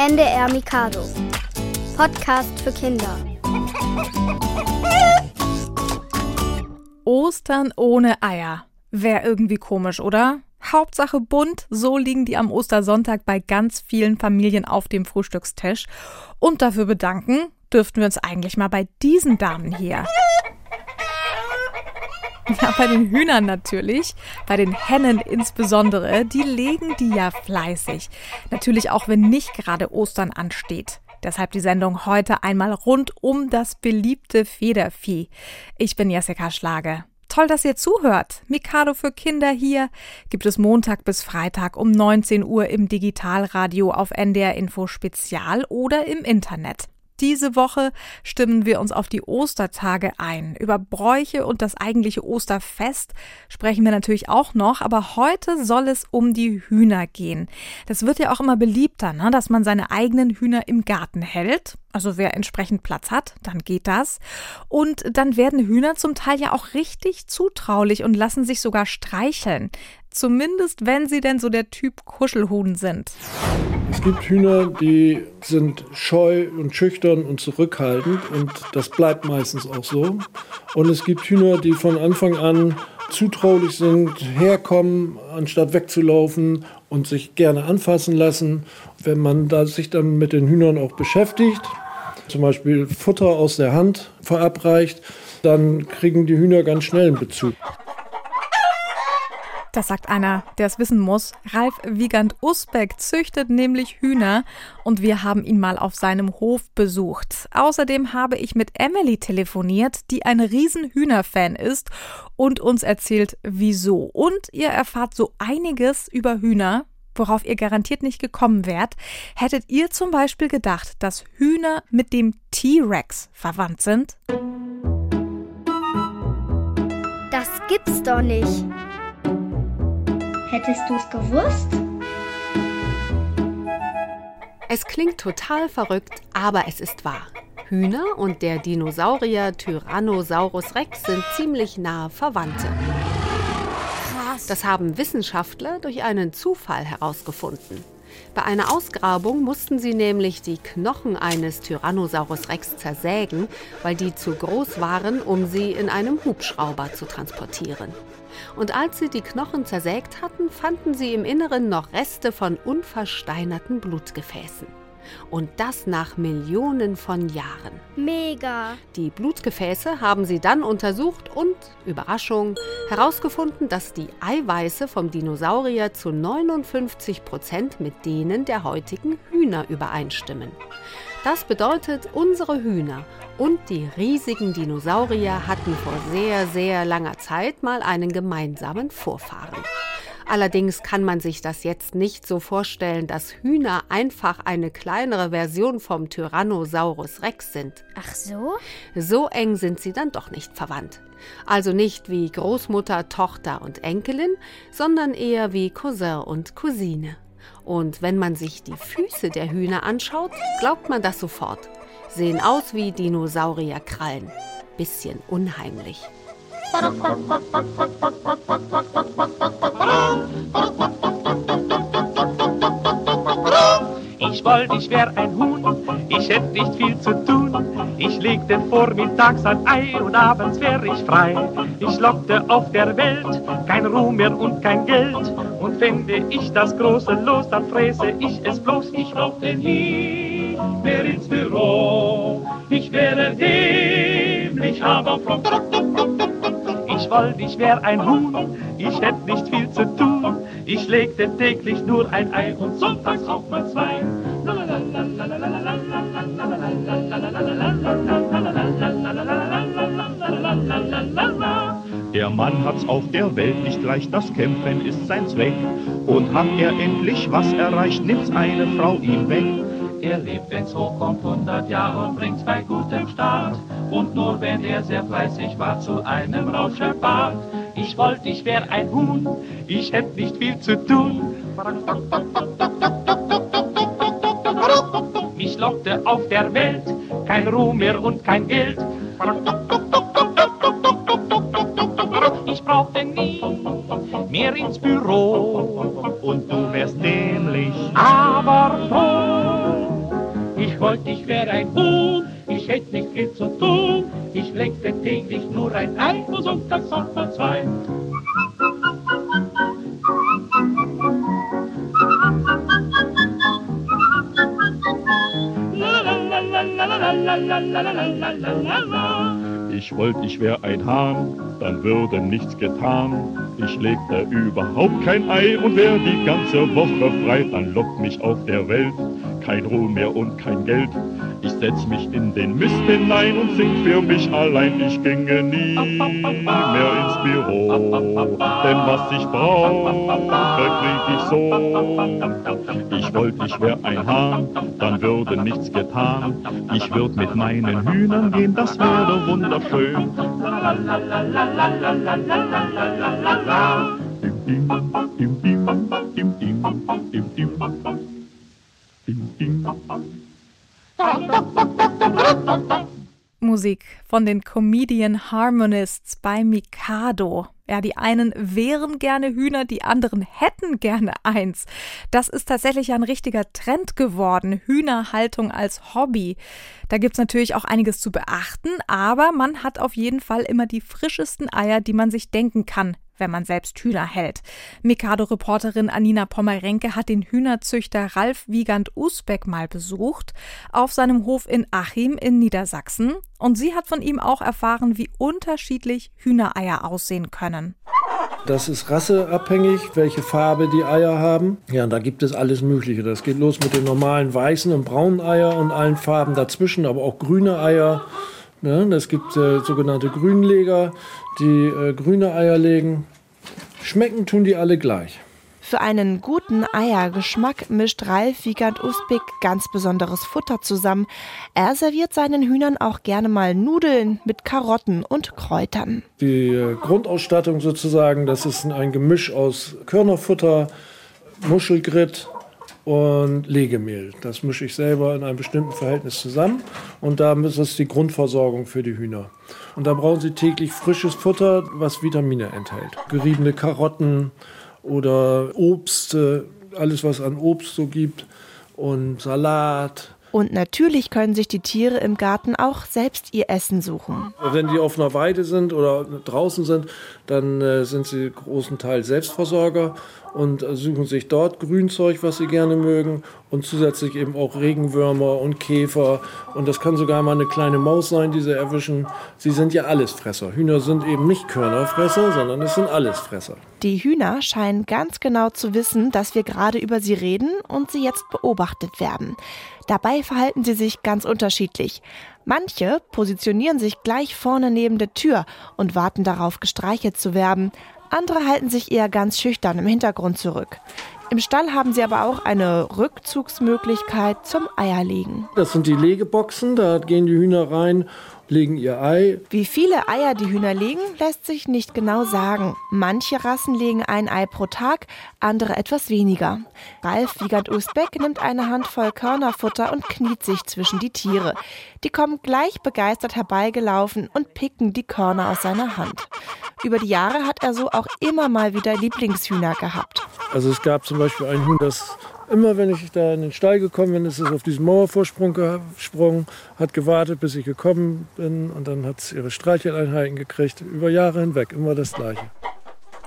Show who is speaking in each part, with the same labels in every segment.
Speaker 1: NDR Mikado. Podcast für Kinder.
Speaker 2: Ostern ohne Eier. Wäre irgendwie komisch, oder? Hauptsache bunt, so liegen die am Ostersonntag bei ganz vielen Familien auf dem Frühstückstisch. Und dafür bedanken dürften wir uns eigentlich mal bei diesen Damen hier. Ja, bei den Hühnern natürlich, bei den Hennen insbesondere, die legen die ja fleißig. Natürlich auch, wenn nicht gerade Ostern ansteht. Deshalb die Sendung heute einmal rund um das beliebte Federvieh. Ich bin Jessica Schlage. Toll, dass ihr zuhört. Mikado für Kinder hier gibt es Montag bis Freitag um 19 Uhr im Digitalradio auf NDR Info Spezial oder im Internet. Diese Woche stimmen wir uns auf die Ostertage ein. Über Bräuche und das eigentliche Osterfest sprechen wir natürlich auch noch, aber heute soll es um die Hühner gehen. Das wird ja auch immer beliebter, ne? dass man seine eigenen Hühner im Garten hält. Also wer entsprechend Platz hat, dann geht das. Und dann werden Hühner zum Teil ja auch richtig zutraulich und lassen sich sogar streicheln. Zumindest wenn sie denn so der Typ Kuschelhuhn sind.
Speaker 3: Es gibt Hühner, die sind scheu und schüchtern und zurückhaltend und das bleibt meistens auch so. Und es gibt Hühner, die von Anfang an zutraulich sind, herkommen, anstatt wegzulaufen und sich gerne anfassen lassen. Wenn man da sich dann mit den Hühnern auch beschäftigt, zum Beispiel Futter aus der Hand verabreicht, dann kriegen die Hühner ganz schnell einen Bezug.
Speaker 2: Das sagt einer, der es wissen muss. Ralf Wiegand Usbeck züchtet nämlich Hühner und wir haben ihn mal auf seinem Hof besucht. Außerdem habe ich mit Emily telefoniert, die ein riesen Hühnerfan ist und uns erzählt, wieso. Und ihr erfahrt so einiges über Hühner, worauf ihr garantiert nicht gekommen wärt. Hättet ihr zum Beispiel gedacht, dass Hühner mit dem T-Rex verwandt sind?
Speaker 1: Das gibt's doch nicht.
Speaker 4: Hättest du es gewusst?
Speaker 5: Es klingt total verrückt, aber es ist wahr. Hühner und der Dinosaurier Tyrannosaurus Rex sind ziemlich nahe Verwandte.
Speaker 1: Krass.
Speaker 5: Das haben Wissenschaftler durch einen Zufall herausgefunden. Bei einer Ausgrabung mussten sie nämlich die Knochen eines Tyrannosaurus Rex zersägen, weil die zu groß waren, um sie in einem Hubschrauber zu transportieren. Und als sie die Knochen zersägt hatten, fanden sie im Inneren noch Reste von unversteinerten Blutgefäßen. Und das nach Millionen von Jahren.
Speaker 1: Mega.
Speaker 5: Die Blutgefäße haben sie dann untersucht und, Überraschung, herausgefunden, dass die Eiweiße vom Dinosaurier zu 59 Prozent mit denen der heutigen Hühner übereinstimmen. Das bedeutet, unsere Hühner und die riesigen Dinosaurier hatten vor sehr, sehr langer Zeit mal einen gemeinsamen Vorfahren. Allerdings kann man sich das jetzt nicht so vorstellen, dass Hühner einfach eine kleinere Version vom Tyrannosaurus Rex sind.
Speaker 1: Ach so?
Speaker 5: So eng sind sie dann doch nicht verwandt. Also nicht wie Großmutter, Tochter und Enkelin, sondern eher wie Cousin und Cousine. Und wenn man sich die Füße der Hühner anschaut, glaubt man das sofort. Sehen aus wie Dinosaurierkrallen. Bisschen unheimlich.
Speaker 6: Ich wollte, ich wär ein Huhn, ich hätt nicht viel zu tun. Ich legte vormittags ein Ei und abends wär ich frei. Ich lockte auf der Welt kein Ruhm mehr und kein Geld. Und fände ich das große Los, dann fräse ich es bloß. Ich lockte nie mehr ins Büro. Ich wäre dämlich, aber fromm. Ich wollte, ich wär ein Huhn, ich hätt nicht viel zu tun. Ich legte täglich nur ein Ei und sonntags auch mal zwei.
Speaker 7: Der Mann hat's auf der Welt nicht leicht, das Kämpfen ist sein Zweck. Und hat er endlich was erreicht, nimmt's eine Frau ihm weg.
Speaker 6: Er lebt, wenn's hochkommt, 100 Jahre und bringt's bei gutem Start. Und nur wenn er sehr fleißig war, zu einem Rauschebart. Ich wollte, ich wär ein Huhn, ich hätt nicht viel zu tun. Mich lockte auf der Welt kein Ruhm mehr und kein Geld. Ich brauchte nie mehr ins Büro,
Speaker 7: Und du wärst dämlich,
Speaker 6: aber froh. wollte, ich wäre ein Huhn, hätte nicht viel zu tun. Ich legte täglich nur ein Ei und sonntags auch mal zwei.
Speaker 7: Ich wollte, ich wär ein Hahn, dann würde nichts getan. Ich legte überhaupt kein Ei und wär die ganze Woche frei. Dann lockt mich auf der Welt kein Ruhm mehr und kein Geld. Ich setz mich in den Mist hinein und sing für mich allein. Ich ginge nie mehr ins Büro, denn was ich brauche, krieg ich so. Ich wollte, ich wär ein Hahn, dann würde nichts getan. Ich würd mit meinen Hühnern gehen, das wäre wunderschön. Dim, dim, dim, dim, dim. Dim, dim.
Speaker 2: Musik von den Comedian Harmonists bei Mikado. Ja, die einen wären gerne Hühner, die anderen hätten gerne eins. Das ist tatsächlich ein richtiger Trend geworden, Hühnerhaltung als Hobby. Da gibt's natürlich auch einiges zu beachten, aber man hat auf jeden Fall immer die frischesten Eier, die man sich denken kann, wenn man selbst Hühner hält. Mikado-Reporterin Anina Pommerenke hat den Hühnerzüchter Ralf Wiegand Usbeck mal besucht auf seinem Hof in Achim in Niedersachsen und sie hat von ihm auch erfahren, wie unterschiedlich Hühnereier aussehen können.
Speaker 3: Das ist rasseabhängig, welche Farbe die Eier haben. Ja, da gibt es alles Mögliche. Das geht los mit den normalen weißen und braunen Eier und allen Farben dazwischen, aber auch grüne Eier. Ne? Es gibt äh, sogenannte Grünleger, die äh, grüne Eier legen. Schmecken tun die alle gleich.
Speaker 4: Für einen guten Eiergeschmack mischt Ralf Wiegand Usbek ganz besonderes Futter zusammen. Er serviert seinen Hühnern auch gerne mal Nudeln mit Karotten und Kräutern.
Speaker 3: Die äh, Grundausstattung sozusagen, das ist ein Gemisch aus Körnerfutter, Muschelgritt und Legemehl. Das mische ich selber in einem bestimmten Verhältnis zusammen und da ist das die Grundversorgung für die Hühner. Und da brauchen sie täglich frisches Futter, was Vitamine enthält. Geriebene Karotten oder Obst, äh, alles was an Obst so gibt und Salat.
Speaker 4: Und natürlich können sich die Tiere im Garten auch selbst ihr Essen suchen.
Speaker 3: Wenn die auf einer Weide sind oder draußen sind, dann äh, sind sie großen Teil Selbstversorger und äh, suchen sich dort Grünzeug, was sie gerne mögen und zusätzlich eben auch Regenwürmer und Käfer und das kann sogar mal eine kleine Maus sein, die sie erwischen. Sie sind ja Allesfresser. Hühner sind eben nicht Körnerfresser, sondern es sind Allesfresser.
Speaker 4: Die Hühner scheinen ganz genau zu wissen, dass wir gerade über sie reden und sie jetzt beobachtet werden. Dabei verhalten sie sich ganz unterschiedlich. Manche positionieren sich gleich vorne neben der Tür und warten darauf, gestreichelt zu werden. Andere halten sich eher ganz schüchtern im Hintergrund zurück. Im Stall haben sie aber auch eine Rückzugsmöglichkeit zum Eierlegen.
Speaker 3: Das sind die Legeboxen, da gehen die Hühner rein, legen ihr Ei.
Speaker 4: Wie viele Eier die Hühner legen, lässt sich nicht genau sagen. Manche Rassen legen ein Ei pro Tag, andere etwas weniger. Ralf Wiegand Usbeck nimmt eine Handvoll Körnerfutter und kniet sich zwischen die Tiere. Die kommen gleich begeistert herbeigelaufen und picken die Körner aus seiner Hand. Über die Jahre hat er so auch immer mal wieder Lieblingshühner gehabt.
Speaker 3: Also es gab zum Beispiel ein Huhn, das immer, wenn ich da in den Stall gekommen bin, ist es auf diesen Mauervorsprung gesprungen, hat gewartet, bis ich gekommen bin und dann hat es ihre Streicheleinheiten gekriegt. Über Jahre hinweg immer das Gleiche.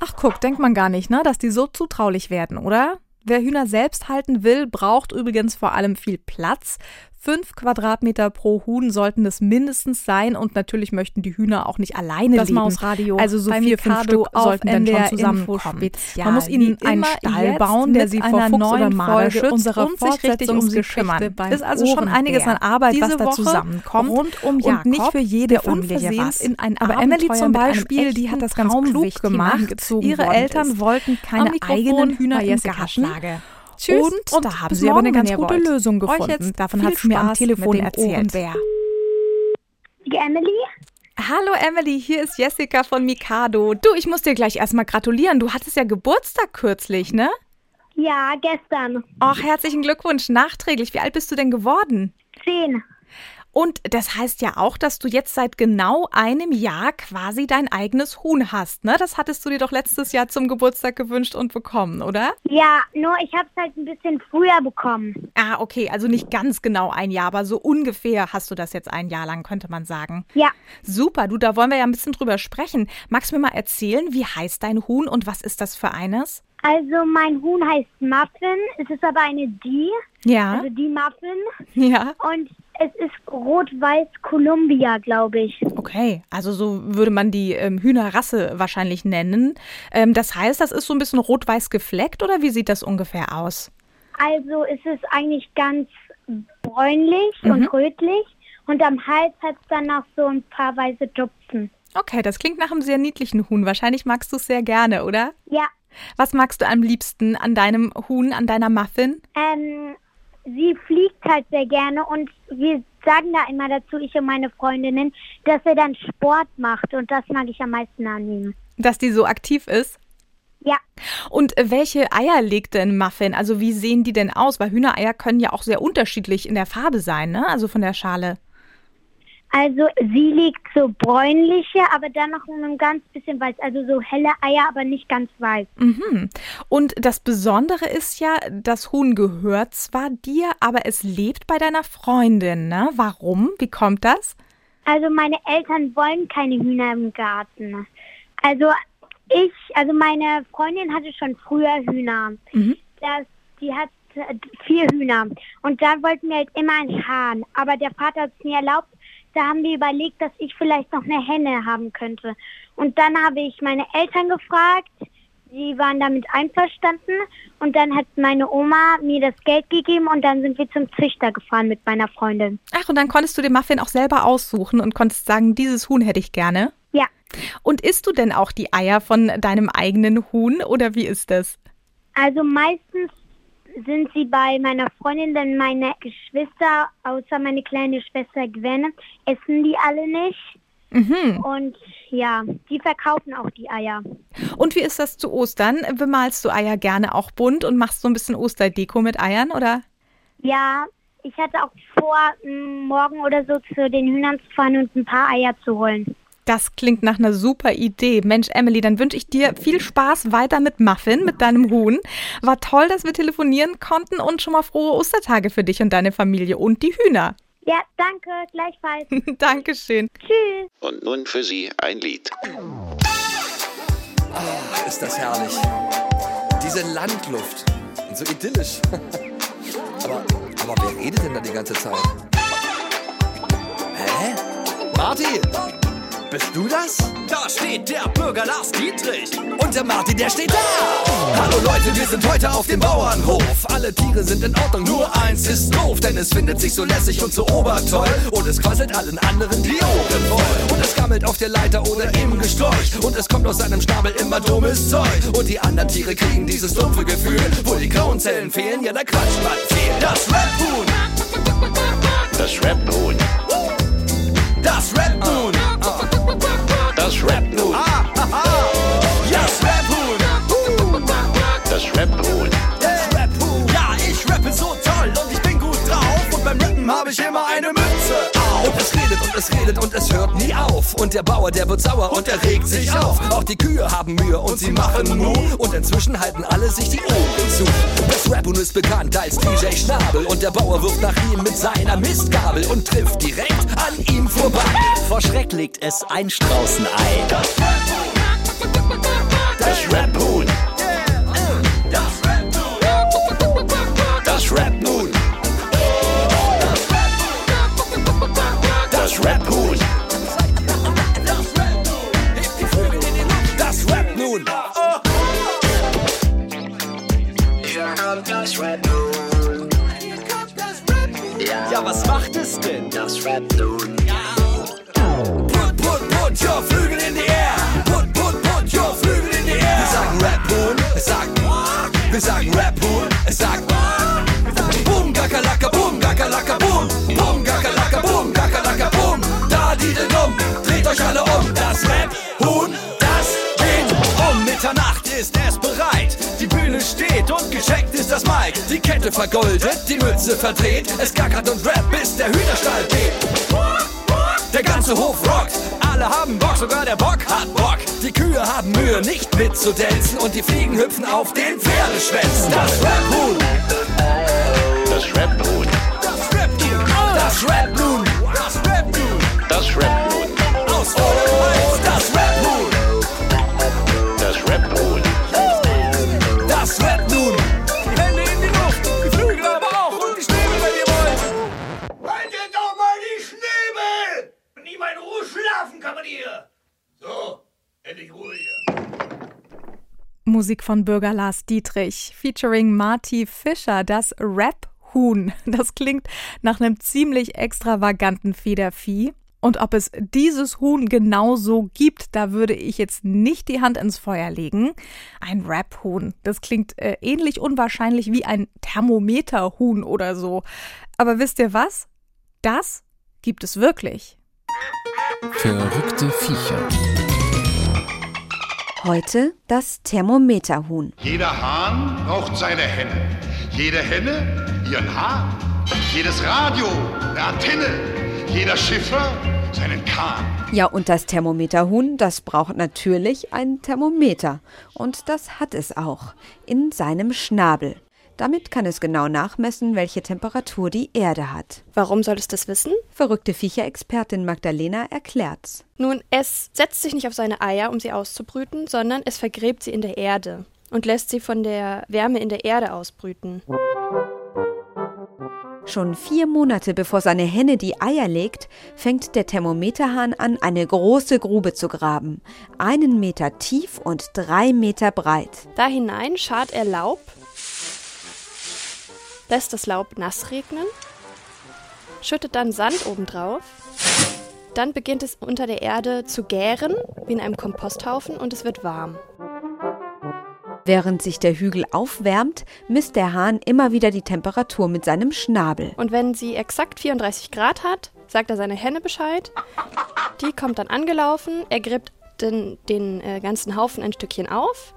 Speaker 2: Ach guck, denkt man gar nicht, ne, dass die so zutraulich werden, oder? Wer Hühner selbst halten will, braucht übrigens vor allem viel Platz. Fünf Quadratmeter pro Huhn sollten es mindestens sein und natürlich möchten die Hühner auch nicht alleine
Speaker 8: Das
Speaker 2: leben.
Speaker 8: Mausradio
Speaker 2: also so vier, fünf Stück sollten dann schon zusammenkommen. Man muss ihnen einen Stall bauen, der sie vor
Speaker 8: einer
Speaker 2: Fuchs
Speaker 8: neuen
Speaker 2: oder Marder schützt
Speaker 8: unserer
Speaker 2: und sich richtig um sie kümmern. Ist also schon einiges an Arbeit,
Speaker 8: Diese
Speaker 2: was da zusammenkommt
Speaker 8: rund um
Speaker 2: und nicht
Speaker 8: Jakob,
Speaker 2: für jede
Speaker 8: Familie was.
Speaker 2: in ein
Speaker 8: Aber Emily zum Beispiel, die hat das ganz klug gemacht. Ihre Eltern wollten keine eigenen Hühner im Garten. Tschüss
Speaker 2: und,
Speaker 8: und
Speaker 2: da haben sie aber eine ganz gute
Speaker 8: wollt.
Speaker 2: Lösung gefunden.
Speaker 8: jetzt
Speaker 2: Davon hat sie mir am Telefon
Speaker 8: mit dem
Speaker 2: erzählt.
Speaker 8: Ohrenbär.
Speaker 1: Die Emily?
Speaker 2: Hallo Emily, hier ist Jessica von Mikado. Du, ich muss dir gleich erstmal gratulieren. Du hattest ja Geburtstag kürzlich, ne?
Speaker 1: Ja, gestern.
Speaker 2: Ach, herzlichen Glückwunsch nachträglich. Wie alt bist du denn geworden?
Speaker 1: Zehn.
Speaker 2: Und das heißt ja auch, dass du jetzt seit genau einem Jahr quasi dein eigenes Huhn hast, ne? Das hattest du dir doch letztes Jahr zum Geburtstag gewünscht und bekommen, oder?
Speaker 8: Ja, nur ich habe es halt ein bisschen früher bekommen.
Speaker 2: Ah, okay, also nicht ganz genau ein Jahr, aber so ungefähr hast du das jetzt ein Jahr lang, könnte man sagen.
Speaker 8: Ja.
Speaker 2: Super, du, da wollen wir ja ein bisschen drüber sprechen. Magst du mir mal erzählen, wie heißt dein Huhn und was ist das für eines?
Speaker 8: Also mein Huhn heißt Muffin. Es ist aber eine Die.
Speaker 2: Ja.
Speaker 8: Also die Muffin.
Speaker 2: Ja.
Speaker 8: Und es ist rot-weiß Columbia, glaube ich.
Speaker 2: Okay, also so würde man die ähm, Hühnerrasse wahrscheinlich nennen. Ähm, das heißt, das ist so ein bisschen rot-weiß gefleckt oder wie sieht das ungefähr aus?
Speaker 8: Also es ist eigentlich ganz bräunlich und rötlich. Und am Hals hat es dann noch so ein paar weiße Tupfen.
Speaker 2: Okay, das klingt nach einem sehr niedlichen Huhn. Wahrscheinlich magst du es sehr gerne, oder?
Speaker 8: Ja.
Speaker 2: Was magst du am liebsten an deinem Huhn, an deiner Muffin?
Speaker 8: Ähm, sie fliegt halt sehr gerne und wir sagen da immer dazu, ich und meine Freundinnen, dass er dann Sport macht und das mag ich am meisten an ihm.
Speaker 2: Dass die so aktiv ist?
Speaker 8: Ja,
Speaker 2: Und äh, welche Eier legt denn Muffin? Also wie sehen die denn aus? Weil Hühnereier können ja auch sehr unterschiedlich in der Farbe sein, ne? Also von der Schale.
Speaker 8: Also sie legt so bräunliche, aber dann noch in einem ganz bisschen weiß, also so helle Eier, aber nicht ganz weiß.
Speaker 2: Mhm. Und das Besondere ist ja, das Huhn gehört zwar dir, aber es lebt bei deiner Freundin, ne? Warum? Wie kommt das?
Speaker 8: Also meine Eltern wollen keine Hühner im Garten. Also ich, also meine Freundin hatte schon früher Hühner.
Speaker 2: Mhm.
Speaker 8: Das, die hat äh, vier Hühner. Und da wollten wir halt immer einen Hahn. Aber der Vater hat es nie erlaubt. Da haben wir überlegt, dass ich vielleicht noch eine Henne haben könnte. Und dann habe ich meine Eltern gefragt. Sie waren damit einverstanden. Und dann hat meine Oma mir das Geld gegeben und dann sind wir zum Züchter gefahren mit meiner Freundin.
Speaker 2: Ach, und dann konntest du den Muffin auch selber aussuchen und konntest sagen, dieses Huhn hätte ich gerne.
Speaker 8: Ja,
Speaker 2: Und isst du denn auch die Eier von deinem eigenen Huhn oder wie ist das?
Speaker 8: Also meistens sind sie bei meiner Freundin, denn meine Geschwister, außer meine kleine Schwester Gwen, essen die alle nicht.
Speaker 2: Mhm.
Speaker 8: Und ja, die verkaufen auch die Eier.
Speaker 2: Und wie ist das zu Ostern? Bemalst du Eier gerne auch bunt und machst so ein bisschen Osterdeko mit Eiern, oder?
Speaker 8: Ja, ich hatte auch vor, morgen oder so zu den Hühnern zu fahren und ein paar Eier zu holen.
Speaker 2: Das klingt nach einer super Idee. Mensch, Emily, dann wünsche ich dir viel Spaß weiter mit Muffin, mit deinem Huhn. War toll, dass wir telefonieren konnten und schon mal frohe Ostertage für dich und deine Familie und die Hühner.
Speaker 8: Ja, danke, gleichfalls.
Speaker 2: Dankeschön.
Speaker 8: Tschüss.
Speaker 9: Und nun für Sie ein Lied.
Speaker 10: Ist das herrlich. Diese Landluft. Und so idyllisch. aber, aber wer redet denn da die ganze Zeit? Hä? Martin! Bist du das?
Speaker 11: Da steht der Bürger Lars Dietrich.
Speaker 10: Und der Martin, der steht da! Hallo Leute, wir sind heute auf dem Bauernhof. Alle Tiere sind in Ordnung, nur eins ist doof. Denn es findet sich so lässig und so obertoll. Und es quasselt allen anderen die Ohren voll. Und es gammelt auf der Leiter oder im Gesträuch. Und es kommt aus seinem Schnabel immer dummes Zeug. Und die anderen Tiere kriegen dieses dumpfe Gefühl. Wo die grauen Zellen fehlen, ja, da quatscht man viel. Das Rap-Huhn!
Speaker 9: Das Rap-Huhn.
Speaker 10: Das Rap-Huhn!
Speaker 9: Das Rap-Huhn.
Speaker 10: Ah, aha. Ja, das Rap-Huhn!
Speaker 9: Das Rap-Huhn.
Speaker 10: Das Rap-Huhn! Ja, ich rappe so toll und ich bin gut drauf. Und beim Rappen habe ich immer eine Mütze es redet und es hört nie auf. Und der Bauer, der wird sauer und er regt sich auf. Auch die Kühe haben Mühe und sie machen Mu. Und inzwischen halten alle sich die Ohren zu. Das Rap-Huhn ist bekannt als DJ Schnabel. Und der Bauer wirft nach ihm mit seiner Mistgabel und trifft direkt an ihm vorbei.
Speaker 11: Vor Schreck legt es ein Straußenei.
Speaker 9: Das Rap-Huhn. Das Das
Speaker 10: nun.
Speaker 11: Ja, was macht es denn? Das Rap nun.
Speaker 10: Put, put, put your Flügel in die Air. Put, put, put your Flügel in die Air. Wir sagen Rap-Huhn, es sagt Wir sagen Rap-Huhn, es sagt Boom, gakalaka, boom, gakalaka, boom. Boom, gakalaka, boom, gakalaka, boom. Da, die den um, dreht euch alle um. Das Rap-Huhn, das geschenkt ist das Mike. Die Kette vergoldet, die Mütze verdreht. Es gackert und Rap, bis der Hühnerstall geht. Der ganze Hof rockt, alle haben Bock, sogar der Bock hat Bock. Die Kühe haben Mühe, nicht mitzudelzen und die Fliegen hüpfen auf den Pferdeschwänzen. Das Rap-Huhn.
Speaker 9: Das Rap-Huhn.
Speaker 10: Das Rap-Huhn. Das Rap-Huhn. Das Rap-Huhn.
Speaker 9: Das Rap-Huhn.
Speaker 12: Schlafen kann man hier! So, endlich Ruhe hier.
Speaker 2: Musik von Bürger Lars Dietrich, featuring Marty Fischer, das Rap-Huhn. Das klingt nach einem ziemlich extravaganten Federvieh. Und ob es dieses Huhn genauso gibt, da würde ich jetzt nicht die Hand ins Feuer legen. Ein Rap-Huhn, das klingt äh, ähnlich unwahrscheinlich wie ein Thermometer-Huhn oder so. Aber wisst ihr was? Das gibt es wirklich.
Speaker 13: Verrückte Viecher.
Speaker 14: Heute das Thermometerhuhn.
Speaker 9: Jeder Hahn braucht seine Henne. Jede Henne ihren Hahn. Jedes Radio eine Antenne. Jeder Schiffer seinen Kahn.
Speaker 14: Ja, und das Thermometerhuhn, das braucht natürlich ein Thermometer. Und das hat es auch. In seinem Schnabel. Damit kann es genau nachmessen, welche Temperatur die Erde hat.
Speaker 15: Warum soll es das wissen?
Speaker 14: Verrückte Viecherexpertin Magdalena erklärt's.
Speaker 15: Nun, es setzt sich nicht auf seine Eier, um sie auszubrüten, sondern es vergräbt sie in der Erde und lässt sie von der Wärme in der Erde ausbrüten.
Speaker 14: Schon vier Monate bevor seine Henne die Eier legt, fängt der Thermometerhahn an, eine große Grube zu graben. Einen Meter tief und drei Meter breit.
Speaker 15: Da hinein schart er Laub, lässt das Laub nass regnen, schüttet dann Sand obendrauf. Dann beginnt es unter der Erde zu gären, wie in einem Komposthaufen, und es wird warm.
Speaker 14: Während sich der Hügel aufwärmt, misst der Hahn immer wieder die Temperatur mit seinem Schnabel.
Speaker 15: Und wenn sie exakt 34 Grad hat, sagt er seine Henne Bescheid. Die kommt dann angelaufen, er gräbt den, den äh, ganzen Haufen ein Stückchen auf.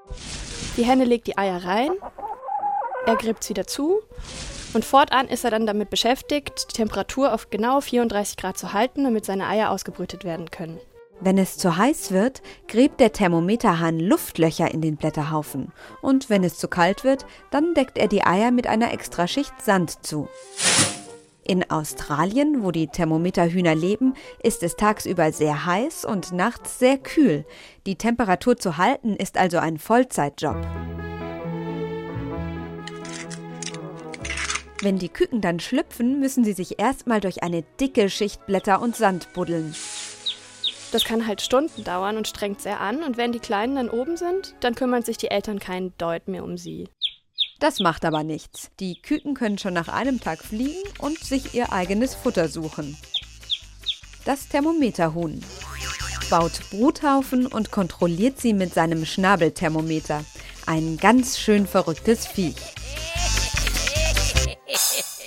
Speaker 15: Die Henne legt die Eier rein, er gräbt es wieder zu und fortan ist er dann damit beschäftigt, die Temperatur auf genau 34 Grad zu halten, damit seine Eier ausgebrütet werden können.
Speaker 14: Wenn es zu heiß wird, gräbt der Thermometerhahn Luftlöcher in den Blätterhaufen. Und wenn es zu kalt wird, dann deckt er die Eier mit einer Extraschicht Sand zu. In Australien, wo die Thermometerhühner leben, ist es tagsüber sehr heiß und nachts sehr kühl. Die Temperatur zu halten ist also ein Vollzeitjob. Wenn die Küken dann schlüpfen, müssen sie sich erstmal durch eine dicke Schicht Blätter und Sand buddeln.
Speaker 15: Das kann halt Stunden dauern und strengt sehr an. Und wenn die Kleinen dann oben sind, dann kümmern sich die Eltern keinen Deut mehr um sie.
Speaker 14: Das macht aber nichts. Die Küken können schon nach einem Tag fliegen und sich ihr eigenes Futter suchen. Das Thermometerhuhn baut Bruthaufen und kontrolliert sie mit seinem Schnabelthermometer. Ein ganz schön verrücktes Viech.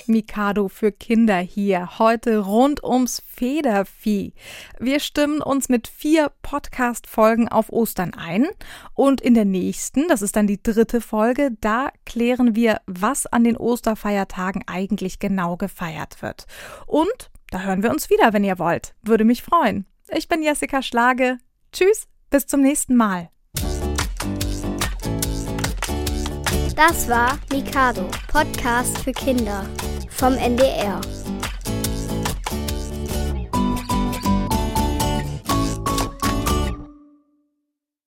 Speaker 2: Mikado für Kinder hier. Heute rund ums Federvieh. Wir stimmen uns mit vier Podcast-Folgen auf Ostern ein. Und in der nächsten, das ist dann die dritte Folge, da klären wir, was an den Osterfeiertagen eigentlich genau gefeiert wird. Und da hören wir uns wieder, wenn ihr wollt. Würde mich freuen. Ich bin Jessica Schlage. Tschüss, bis zum nächsten Mal.
Speaker 1: Das war Mikado, Podcast für Kinder vom NDR.